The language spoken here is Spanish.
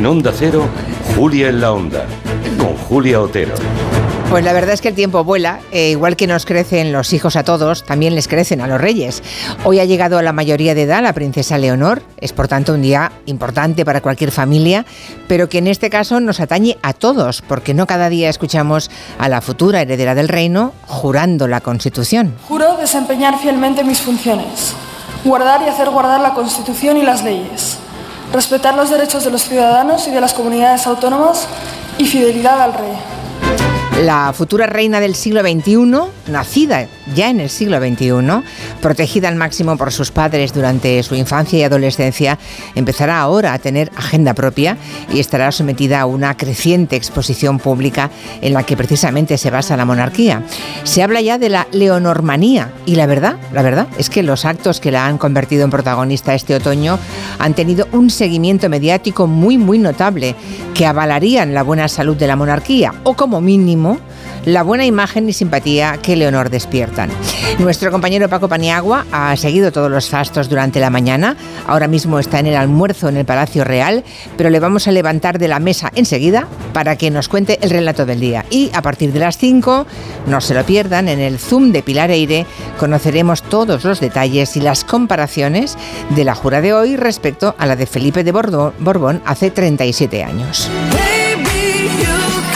En Onda Cero, Julia en la Onda, con Julia Otero. Pues la verdad es que el tiempo vuela, eh, igual que nos crecen los hijos a todos, también les crecen a los reyes. Hoy ha llegado a la mayoría de edad la princesa Leonor, es por tanto un día importante para cualquier familia, pero que en este caso nos atañe a todos, porque no cada día escuchamos a la futura heredera del reino jurando la Constitución. Juro desempeñar fielmente mis funciones, guardar y hacer guardar la Constitución y las leyes, respetar los derechos de los ciudadanos y de las comunidades autónomas y fidelidad al rey. La futura reina del siglo XXI, nacida ya en el siglo XXI, protegida al máximo por sus padres durante su infancia y adolescencia, empezará ahora a tener agenda propia y estará sometida a una creciente exposición pública en la que precisamente se basa la monarquía. Se habla ya de la leonormanía y la verdad, la verdad es que los actos que la han convertido en protagonista este otoño han tenido un seguimiento mediático muy muy notable que avalarían la buena salud de la monarquía o como mínimo la buena imagen y simpatía que Leonor despiertan. Nuestro compañero Paco Paniagua ha seguido todos los fastos durante la mañana. Ahora mismo está en el almuerzo en el Palacio Real, pero le vamos a levantar de la mesa enseguida para que nos cuente el relato del día. Y a partir de las 5, no se lo pierdan, en el Zoom de Pilar Eire conoceremos todos los detalles y las comparaciones de la jura de hoy respecto a la de Felipe de Borbón hace 37 años.